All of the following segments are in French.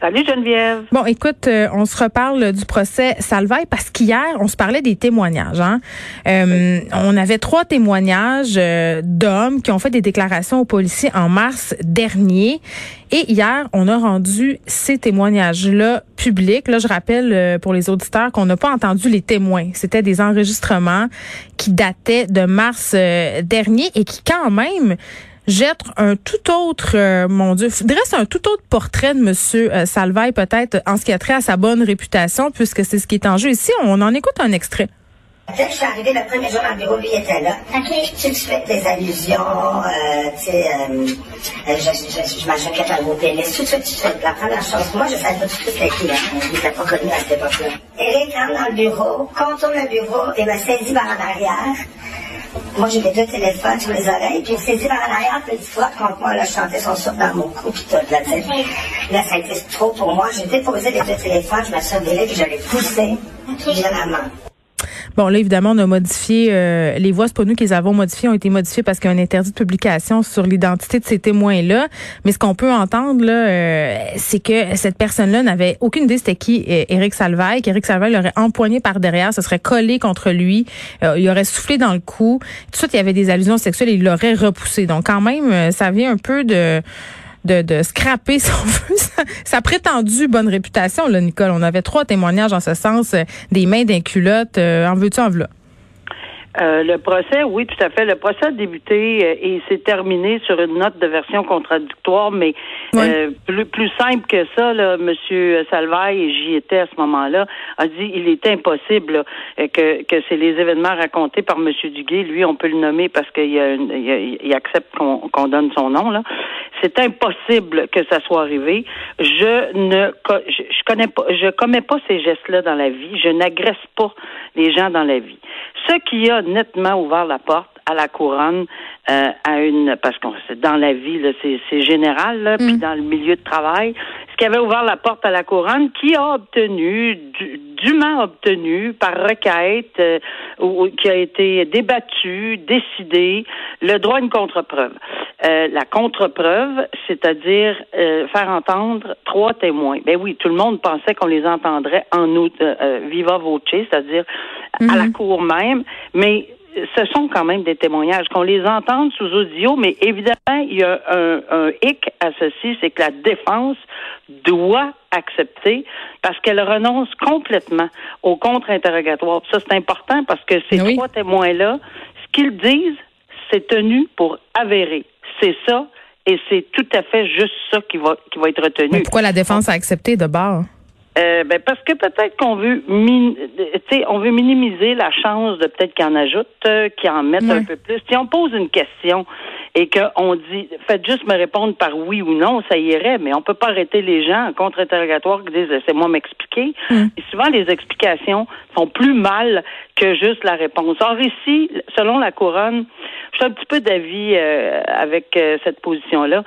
Salut Geneviève. Bon, écoute, euh, on se reparle du procès Salvaille parce qu'hier, on se parlait des témoignages. Hein? Euh, on avait trois témoignages euh, d'hommes qui ont fait des déclarations aux policiers en mars dernier. Et hier, on a rendu ces témoignages-là publics. Là, je rappelle pour les auditeurs qu'on n'a pas entendu les témoins. C'était des enregistrements qui dataient de mars dernier et qui quand même jette un tout autre, euh, mon Dieu, dresse un tout autre portrait de Monsieur euh, Salvaille, peut-être en ce qui a trait à sa bonne réputation, puisque c'est ce qui est en jeu ici. On en écoute un extrait. Dès que je suis arrivée le premier jour dans le bureau, lui était là. Okay. Tu sais, fais des allusions, euh, tu sais, euh, je, je, je m'ajoute à vos pénis. Tout de suite, tu fais la première chose. Moi, je savais pas tout de suite les clients. Il n'était pas connu à cette époque-là. Eric rentre dans le bureau, contourne le bureau et me saisit par en arrière. Moi, j'ai mes deux téléphones sur les oreilles, puis s'est dit par en arrière, puis frotte contre moi, là, je chantais son souffle dans mon cou, puis tout, là, tu. Là, ça a été trop pour moi. J'ai déposé les deux téléphones, je me suis revirée, puis je l'ai poussé, violemment. Bon, là, évidemment, on a modifié euh, les voix. C'est pas nous qui les avons modifiées, ont été modifiées parce qu'il y a un interdit de publication sur l'identité de ces témoins-là. Mais ce qu'on peut entendre, là, euh, c'est que cette personne-là n'avait aucune idée c'était qui euh, Éric Salvaille, qu'Éric Salvaille l'aurait empoigné par derrière, se serait collé contre lui, il aurait soufflé dans le cou. Tout de suite, il y avait des allusions sexuelles et il l'aurait repoussé. Donc, quand même, ça vient un peu de de, de scraper, si on veut, sa, prétendue bonne réputation, là, Nicole. On avait trois témoignages en ce sens, euh, des mains d'un culotte. Euh, en veux-tu, en veux euh, le procès, oui, tout à fait. Le procès a débuté euh, et s'est terminé sur une note de version contradictoire, mais euh, plus, plus simple que ça, là, Monsieur Salvaille, et j'y étais à ce moment-là, a dit il est impossible que, que c'est les événements racontés par Monsieur Duguay. Lui, on peut le nommer parce qu'il il, il, accepte qu'on donne son nom. Là, c'est impossible que ça soit arrivé. Je ne, je, connais pas, je commets pas ces gestes-là dans la vie. Je n'agresse pas les gens dans la vie. Ce qui a nettement ouvert la porte à la couronne euh, à une parce qu'on dans la vie c'est général là, puis mm. dans le milieu de travail ce qui avait ouvert la porte à la couronne qui a obtenu dûment obtenu par requête euh, ou qui a été débattu décidé le droit à une contre-preuve euh, la contre-preuve c'est-à-dire faire entendre trois témoins ben oui tout le monde pensait qu'on les entendrait en août viva voce c'est-à-dire à la mm-hmm. cour même mais ce sont quand même des témoignages, qu'on les entende sous audio, mais évidemment, il y a un, un hic à ceci, c'est que la défense doit accepter parce qu'elle renonce complètement au contre-interrogatoire. Ça, c'est important parce que ces trois témoins-là, ce qu'ils disent, c'est tenu pour avérer. C'est ça, et c'est tout à fait juste ça qui va, qui va être retenu. Mais pourquoi la défense a accepté de bord? Euh, ben parce que peut-être qu'on veut, min on veut minimiser la chance de peut-être qu'il en ajoute, euh, qu'il en mette un peu plus. Si on pose une question et qu'on dit, faites juste me répondre par oui ou non, ça irait, mais on peut pas arrêter les gens en contre-interrogatoire qui disent, c'est moi m'expliquer. Mm. Et souvent, les explications font plus mal que juste la réponse. Or ici, selon la couronne, je suis un petit peu d'avis euh, avec euh, cette position-là.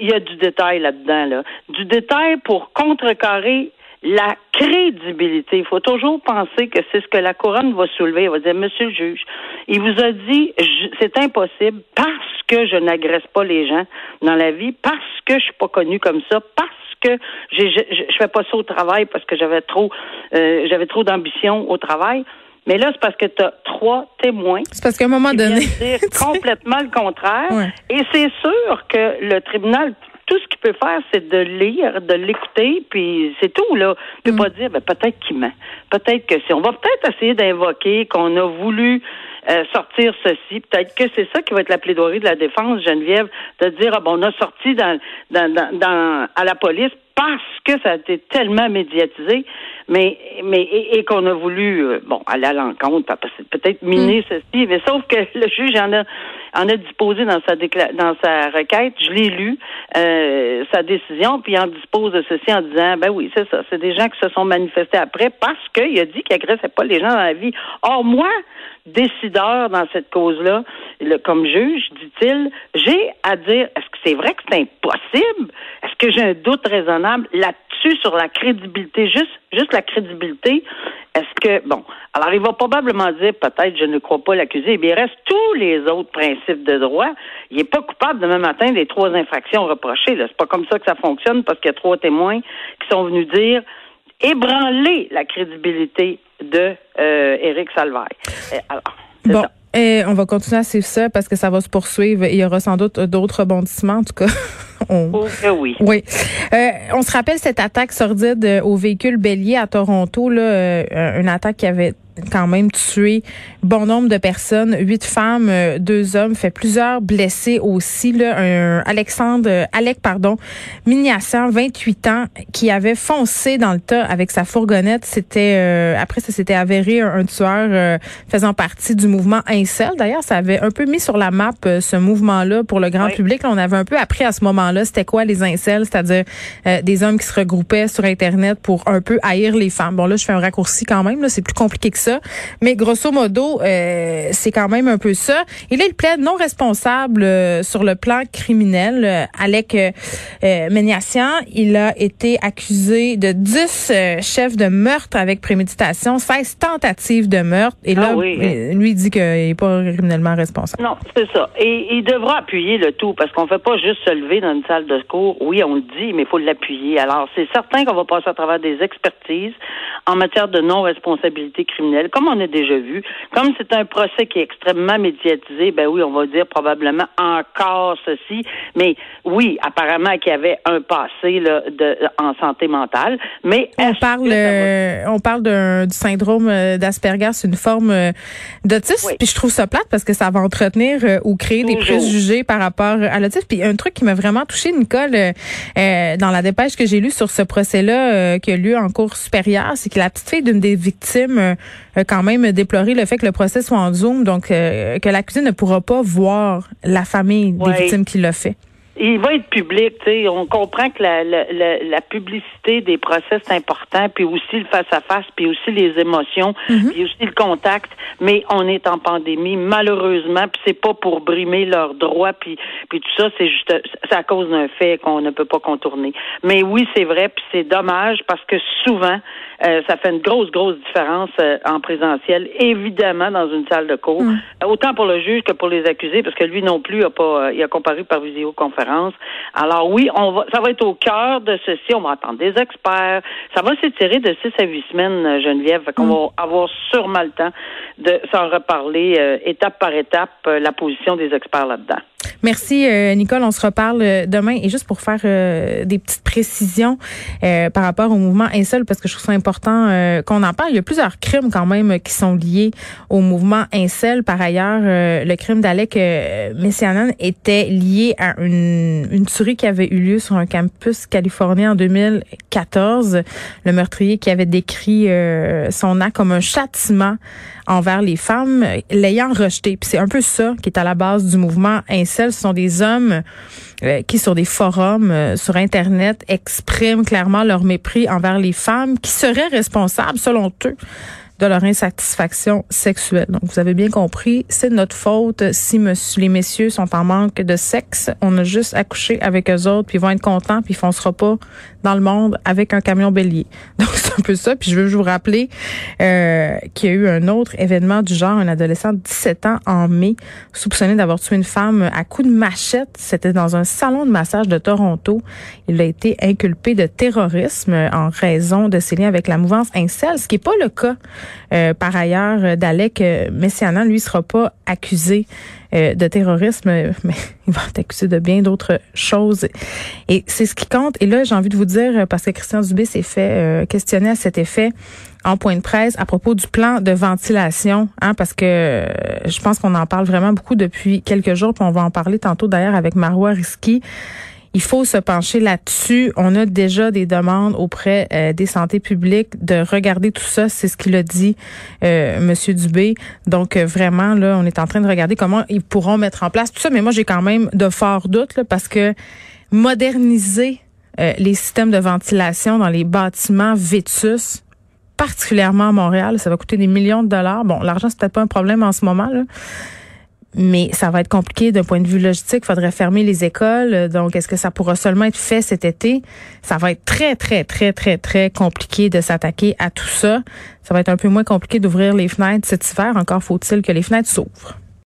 Il y a du détail là-dedans, là. Du détail pour contrecarrer la crédibilité. Il faut toujours penser que c'est ce que la couronne va soulever. Elle va dire, Monsieur le juge, il vous a dit, c'est impossible parce que je n'agresse pas les gens dans la vie, parce que je suis pas connue comme ça, parce que je, je fais pas ça au travail parce que j'avais trop, euh, j'avais trop d'ambition au travail. Mais là, c'est parce que tu as trois témoins. C'est parce qu'à un moment donné. dire complètement le contraire. Et c'est sûr que le tribunal tout ce qu'il peut faire, c'est de lire, de l'écouter, puis c'est tout, là. Il peut mm. pas dire, ben, peut-être qu'il ment. Peut-être que si. On va peut-être essayer d'invoquer qu'on a voulu euh, sortir ceci. Peut-être que c'est ça qui va être la plaidoirie de la défense, Geneviève, de dire, ah, bon, on a sorti dans, dans, dans, à la police parce que ça a été tellement médiatisé, mais mais et, qu'on a voulu euh, bon aller à l'encontre, peut-être miner mm. ceci, mais sauf que le juge en a en a disposé dans sa dans sa requête, je l'ai lu, euh, sa décision, puis en dispose de ceci en disant ben oui, c'est ça, c'est des gens qui se sont manifestés après parce qu'il a dit qu'il agressait pas les gens dans la vie. Or moi, décideur dans cette cause-là, comme juge, dit-il, j'ai à dire est-ce que c'est vrai que c'est impossible? Est-ce que j'ai un doute raisonnable là-dessus sur la crédibilité, juste juste la crédibilité? Est-ce que bon, Alors, il va probablement dire, peut-être, je ne crois pas l'accusé, mais il reste tous les autres principes de droit. Il n'est pas coupable demain matin des trois infractions reprochées. C'est pas comme ça que ça fonctionne parce qu'il y a trois témoins qui sont venus dire ébranler la crédibilité de euh, Éric Salvaire. Alors, bon. Et on va continuer à suivre ça parce que ça va se poursuivre. Il y aura sans doute d'autres rebondissements, en tout cas. on... Oui. Oui. Euh, on se rappelle cette attaque sordide au véhicule bélier à Toronto, là, euh, une attaque qui avait quand même tué bon nombre de personnes, huit femmes, euh, deux hommes, fait plusieurs blessés aussi. Là, un Alexandre, Alec, pardon, Mignassian, 28 ans, qui avait foncé dans le tas avec sa fourgonnette. C'était euh, après ça s'était avéré un, tueur euh, faisant partie du mouvement Incel. D'ailleurs, ça avait un peu mis sur la map ce mouvement-là pour le grand public. on avait un peu appris à ce moment-là c'était quoi les incels, c'est-à-dire des hommes qui se regroupaient sur Internet pour un peu haïr les femmes. Bon là, je fais un raccourci quand même. Là, c'est plus compliqué que ça mais grosso modo, euh, c'est quand même un peu ça. Et là, il plaide non responsable euh, sur le plan criminel. Euh, Alec euh, Méniassian, il a été accusé de 10 chefs de meurtre avec préméditation, 16 tentatives de meurtre. Et là, ah lui dit qu'il n'est pas criminellement responsable. Non, c'est ça. Et il devra appuyer le tout parce qu'on fait pas juste se lever dans une salle de secours. Oui, on le dit, mais il faut l'appuyer. Alors, c'est certain qu'on va passer à travers des expertises en matière de non-responsabilité criminelle, comme on a déjà vu. Comme c'est un procès qui est extrêmement médiatisé, ben oui, on va dire probablement encore ceci. Mais oui, apparemment qu'il y avait un passé là, de, en santé mentale. Mais on parle, euh, on parle du syndrome euh, d'Asperger, c'est une forme euh, d'autisme. Puis je trouve ça plate parce que ça va entretenir ou créer des préjugés par rapport à l'autisme. Puis un truc qui m'a vraiment touché, Nicole, dans la dépêche que j'ai lue sur ce procès-là qui a lieu en cours supérieure, c'est la petite fille d'une des victimes euh, quand même déploré le fait que le procès soit en Zoom, donc euh, que l'accusé ne pourra pas voir la famille des victimes qui l'a fait il va être public, tu sais. On comprend que la, la, la, publicité des procès c'est important, puis aussi le face à face, puis aussi les émotions, mhm. puis aussi le contact. Mais on est en pandémie, malheureusement, puis c'est pas pour brimer leurs droits, puis puis tout ça, c'est juste, c'est à cause d'un fait qu'on ne peut pas contourner. Mais oui, c'est vrai, puis c'est dommage parce que souvent, euh, ça fait une grosse, grosse différence euh, en présentiel, évidemment dans une salle de cours, mhm. autant pour le juge que pour les accusés, parce que lui non plus a pas, euh, il a comparu par visioconférence alors oui, on va, ça va être au cœur de ceci. On va attendre des experts. Ça va s'étirer de six à huit semaines, euh, Geneviève. Fait qu'on va avoir sûrement le temps de s'en reparler euh, étape par étape, euh, la position des experts là-dedans. Merci, euh, Nicole. On se reparle euh, demain. Et juste pour faire euh, des petites précisions par rapport au mouvement Incel, parce que je trouve ça important qu'on en parle. Il y a plusieurs crimes quand même qui sont liés au mouvement Incel. Par ailleurs, le crime d'Alec Messianen était lié à une, une tuerie qui avait eu lieu sur un campus californien en 2014. Le meurtrier qui avait décrit son acte comme un châtiment envers les femmes, l'ayant rejeté. Puis c'est un peu ça qui est à la base du mouvement Incel. Ce sont des hommes euh, qui, sur des forums, euh, sur Internet, expriment clairement leur mépris envers les femmes qui seraient responsables, selon eux, de leur insatisfaction sexuelle. Donc, vous avez bien compris, c'est notre faute si monsieur, les messieurs sont en manque de sexe. On a juste accouché avec eux autres, puis ils vont être contents, puis ils foncera pas dans le monde avec un camion bélier. Donc, c'est un peu ça. Puis je veux vous rappeler euh, qu'il y a eu un autre événement du genre, un adolescent de 17 ans en mai, soupçonné d'avoir tué une femme à coups de machette. C'était dans un salon de massage de Toronto. Il a été inculpé de terrorisme en raison de ses liens avec la mouvance Incel, ce qui n'est pas le cas euh, par ailleurs, d'Alec Messianan, lui, sera pas accusé euh, de terrorisme, mais il va être accusé de bien d'autres choses. Et c'est ce qui compte. Et là, j'ai envie de vous dire, parce que Christian Dubé s'est fait euh, questionner à cet effet en point de presse à propos du plan de ventilation, hein, parce que je pense qu'on en parle vraiment beaucoup depuis quelques jours, puis on va en parler tantôt d'ailleurs avec Marois Risky. Il faut se pencher là-dessus. On a déjà des demandes auprès euh, des santé publiques de regarder tout ça. C'est ce qu'il a dit, euh, Monsieur Dubé. Donc euh, vraiment là, on est en train de regarder comment ils pourront mettre en place tout ça. Mais moi, j'ai quand même de forts doutes parce que moderniser les systèmes de ventilation dans les bâtiments vétus, particulièrement à Montréal, ça va coûter des millions de dollars. Bon, l'argent c'est peut-être pas un problème en ce moment là mais ça va être compliqué d'un point de vue logistique. Il faudrait fermer les écoles. Donc, est-ce que ça pourra seulement être fait cet été? Ça va être très, très, très, très, très compliqué de s'attaquer à tout ça. Ça va être un peu moins compliqué d'ouvrir les fenêtres cet hiver. Encore faut-il que les fenêtres s'ouvrent.